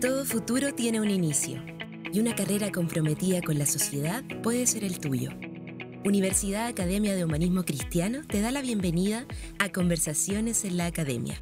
Todo futuro tiene un inicio y una carrera comprometida con la sociedad puede ser el tuyo. Universidad Academia de Humanismo Cristiano te da la bienvenida a Conversaciones en la Academia.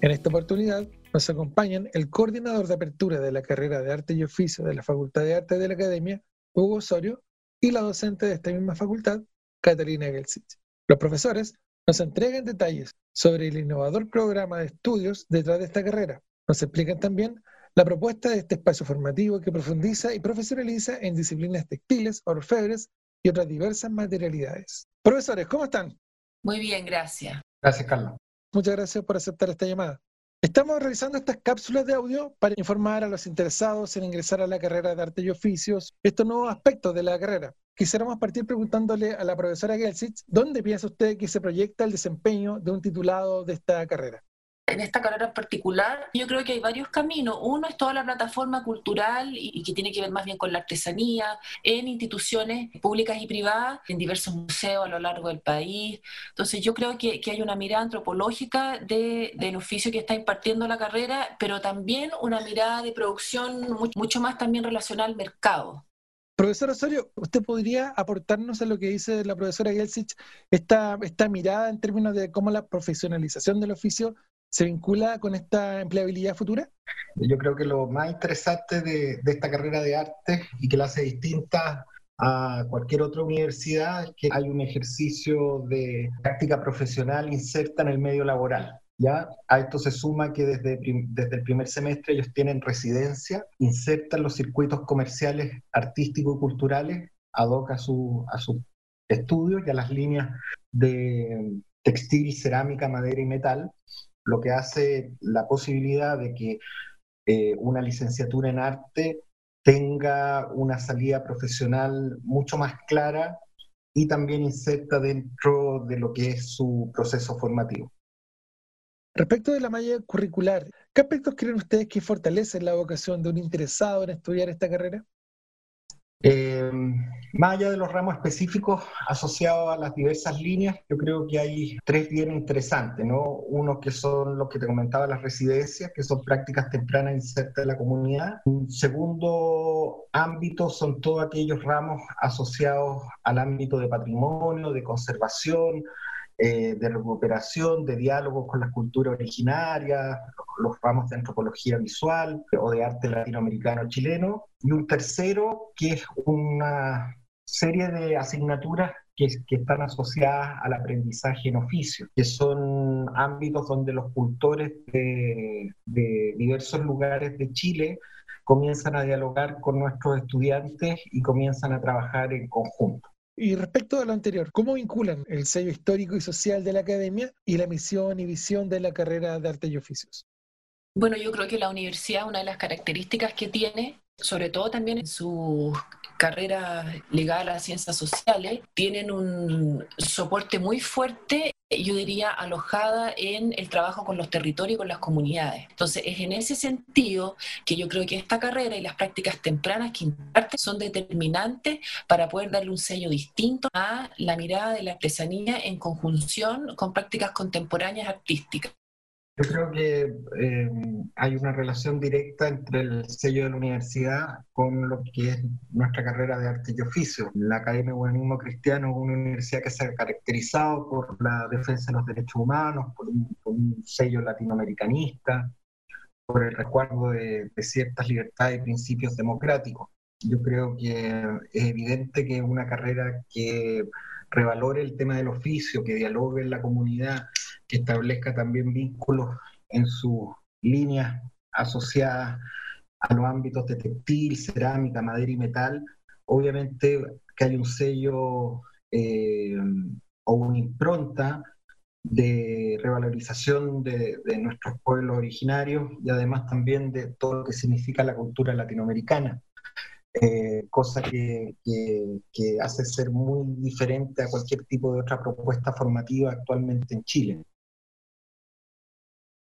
En esta oportunidad nos acompañan el coordinador de apertura de la carrera de Arte y Oficio de la Facultad de Arte de la Academia, Hugo Osorio, y la docente de esta misma facultad, Catalina Gelsich. Los profesores nos entregan detalles sobre el innovador programa de estudios detrás de esta carrera. Nos explican también la propuesta de este espacio formativo que profundiza y profesionaliza en disciplinas textiles, orfebres y otras diversas materialidades. Profesores, ¿cómo están? Muy bien, gracias. Gracias, Carlos. Muchas gracias por aceptar esta llamada. Estamos realizando estas cápsulas de audio para informar a los interesados en ingresar a la carrera de arte y oficios estos nuevos aspectos de la carrera. Quisiéramos partir preguntándole a la profesora Gelsich, ¿dónde piensa usted que se proyecta el desempeño de un titulado de esta carrera? en esta carrera en particular, yo creo que hay varios caminos. Uno es toda la plataforma cultural y, que tiene que ver más bien con la artesanía en instituciones públicas y privadas, en diversos museos a lo largo del país. Entonces yo creo que, hay una mirada antropológica del oficio que está impartiendo la carrera, pero también una mirada de producción mucho, más también relacionada al mercado. Profesor Osorio, ¿usted podría aportarnos a lo que dice la profesora Gelsich, esta, esta mirada en términos de cómo la profesionalización del oficio se vincula con esta empleabilidad futura? Yo creo que lo más interesante de, esta carrera de arte y que la hace distinta a cualquier otra universidad es que hay un ejercicio de práctica profesional inserta en el medio laboral. ¿Ya? A esto se suma que desde, desde el primer semestre ellos tienen residencia, insertan los circuitos comerciales artísticos y culturales ad a su, a su estudios y a las líneas de textil, cerámica, madera y metal lo que hace la posibilidad de que eh, una licenciatura en arte tenga una salida profesional mucho más clara y también inserta dentro de lo que es su proceso formativo. Respecto de la malla curricular, ¿qué aspectos creen ustedes que fortalecen la vocación de un interesado en estudiar esta carrera? Eh, más allá de los ramos específicos asociados a las diversas líneas, yo creo que hay tres bien interesantes, ¿no? Uno que son los que te comentaba, las residencias, que son prácticas tempranas insertas en la comunidad. Un segundo ámbito son todos aquellos ramos asociados al ámbito de patrimonio, de conservación, eh, de recuperación, de diálogo con las culturas originarias, los ramos de antropología visual o de arte latinoamericano chileno, y un tercero que es una serie de asignaturas que, están asociadas al aprendizaje en oficio, que son ámbitos donde los cultores de, de diversos lugares de Chile comienzan a dialogar con nuestros estudiantes y comienzan a trabajar en conjunto. Y respecto a lo anterior, ¿cómo vinculan el sello histórico y social de la academia y la misión y visión de la carrera de arte y oficios? Bueno, yo creo que la universidad, una de las características que tiene, sobre todo también en su carrera ligada a ciencias sociales, tienen un soporte muy fuerte yo diría, alojada en el trabajo con los territorios y con las comunidades. Entonces, es en ese sentido que yo creo que esta carrera y las prácticas tempranas que imparte son determinantes para poder darle un sello distinto a la mirada de la artesanía en conjunción con prácticas contemporáneas artísticas. Yo creo que eh, hay una relación directa entre el sello de la universidad con lo que es nuestra carrera de arte y oficio. La Academia de Humanismo Cristiano es una universidad que se ha caracterizado por la defensa de los derechos humanos, por un, sello latinoamericanista, por el resguardo de, de ciertas libertades y principios democráticos. Yo creo que es evidente que una carrera que revalore el tema del oficio, que dialogue en la comunidad, que establezca también vínculos en sus líneas asociadas a los ámbitos de textil, cerámica, madera y metal, obviamente que hay un sello eh, o una impronta de revalorización de, nuestros pueblos originarios y además también de todo lo que significa la cultura latinoamericana. Eh, cosa que, que, hace ser muy diferente a cualquier tipo de otra propuesta formativa actualmente en Chile.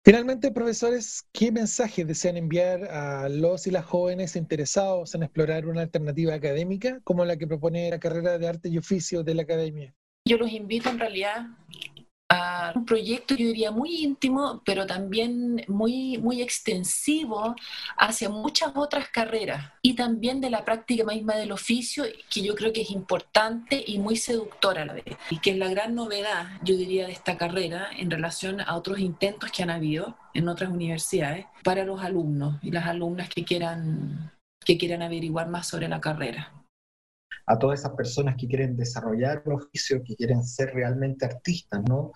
Finalmente, profesores, ¿qué mensaje desean enviar a los y las jóvenes interesados en explorar una alternativa académica como la que propone la carrera de arte y oficio de la academia? Yo los invito en realidad a un proyecto, yo diría, muy íntimo, pero también muy, muy extensivo hacia muchas otras carreras y también de la práctica misma del oficio, que yo creo que es importante y muy seductora a la vez, y que es la gran novedad, yo diría, de esta carrera en relación a otros intentos que han habido en otras universidades para los alumnos y las alumnas que quieran, que quieran averiguar más sobre la carrera a todas esas personas que quieren desarrollar un oficio, que quieren ser realmente artistas, ¿no?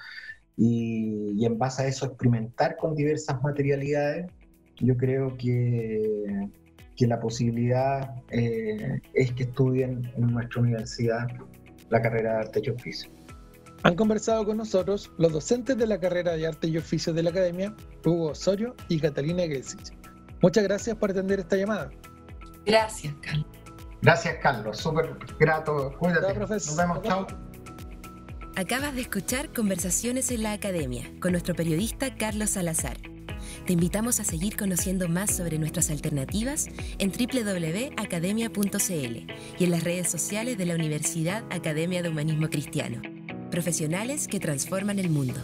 Y, en base a eso experimentar con diversas materialidades, yo creo que, que la posibilidad eh, es que estudien en nuestra universidad la carrera de arte y oficio. Han conversado con nosotros los docentes de la carrera de arte y oficio de la academia, Hugo Osorio y Catalina Gelsich. Muchas gracias por atender esta llamada. Gracias, Carlos. Gracias, Carlos. Súper grato. Cuídate. Nos vemos. Chao. Acabas de escuchar Conversaciones en la Academia con nuestro periodista Carlos Salazar. Te invitamos a seguir conociendo más sobre nuestras alternativas en www.academia.cl y en las redes sociales de la Universidad Academia de Humanismo Cristiano. Profesionales que transforman el mundo.